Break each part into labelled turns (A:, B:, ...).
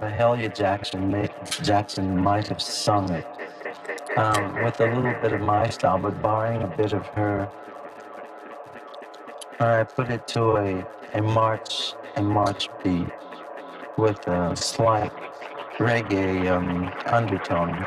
A: Mahalia Jackson may, Jackson might have sung it, um, with a little bit of my style, but barring a bit of her. I put it to a, a march a march beat with a slight reggae um, undertone.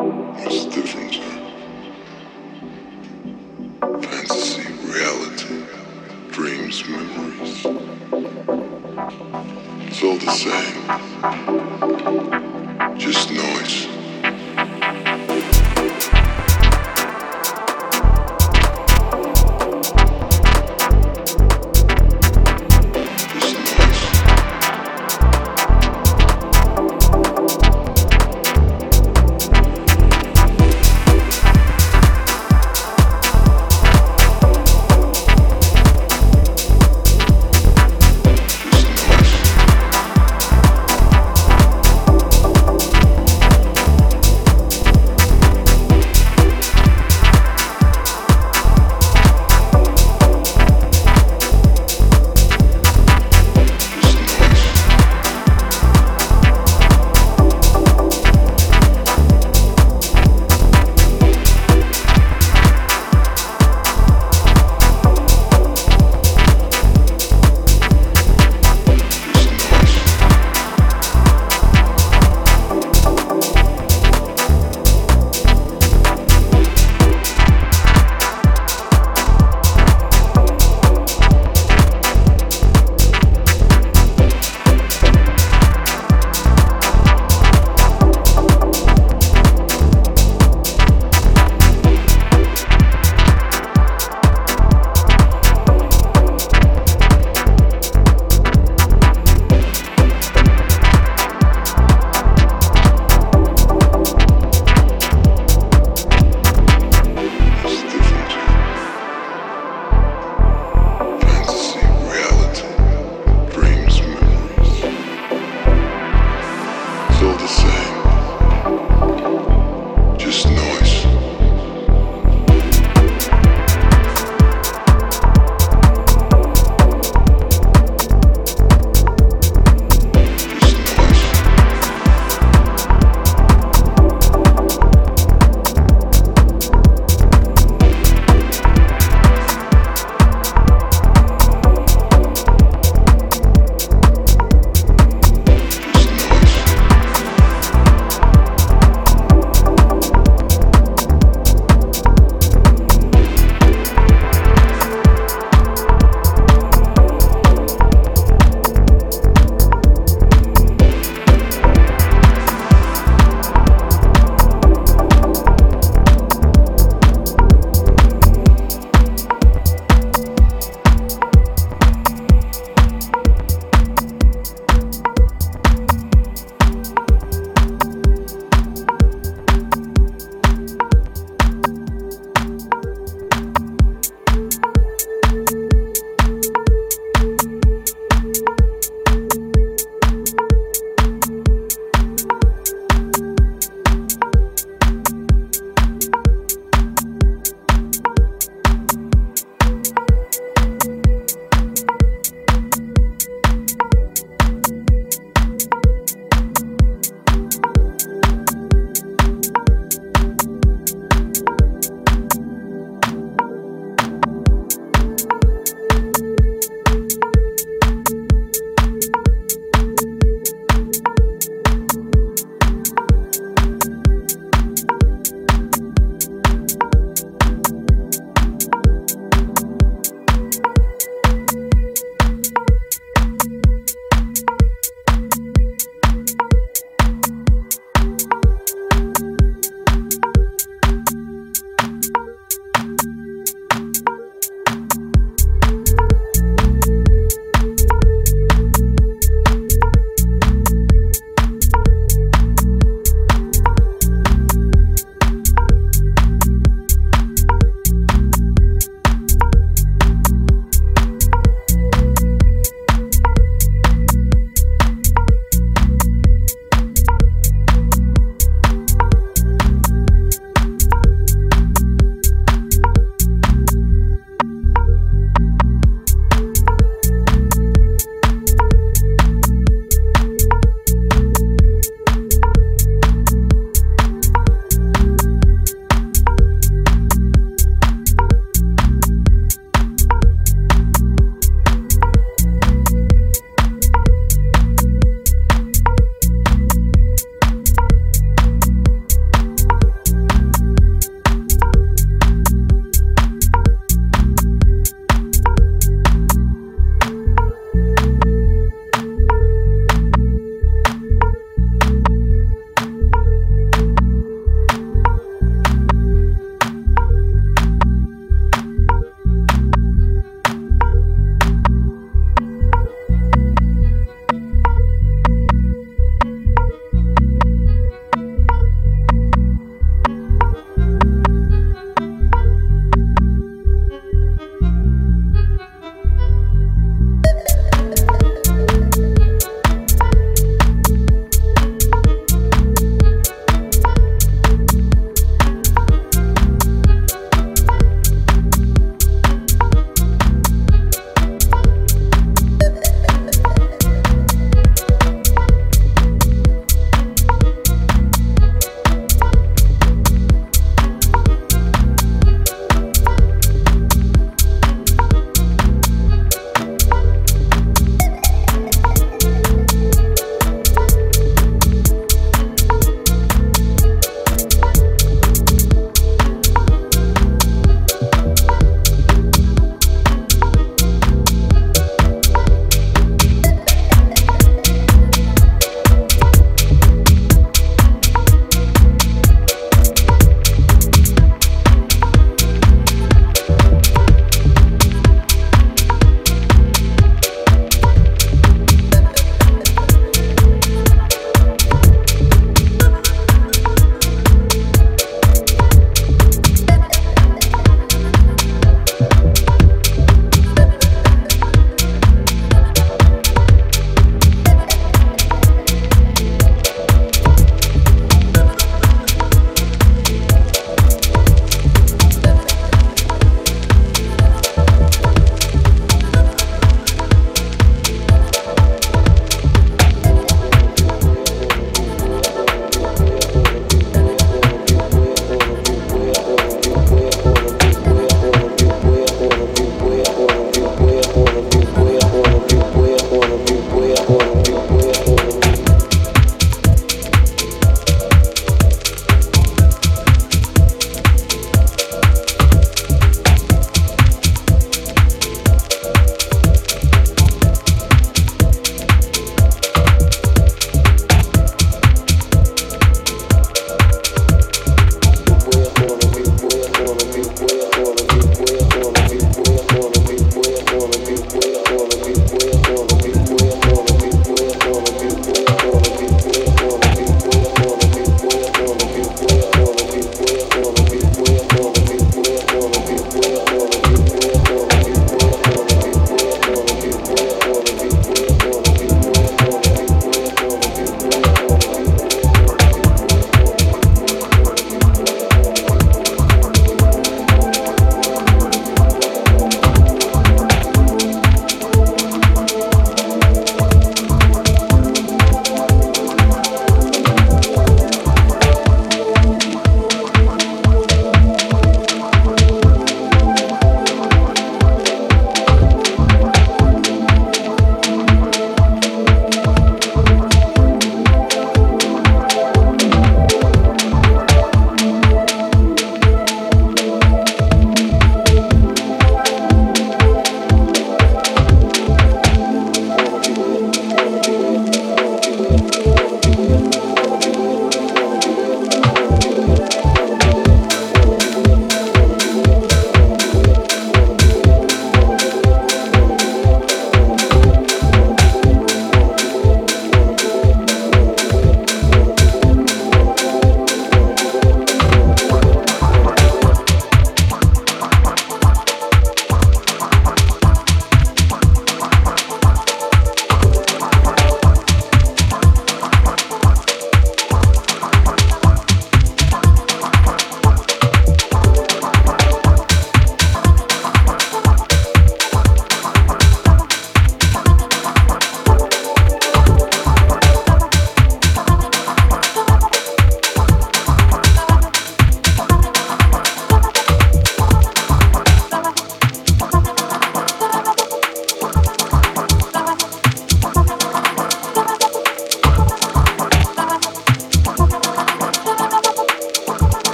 B: What's the difference, huh? Fantasy, reality, dreams, memories. It's all the same.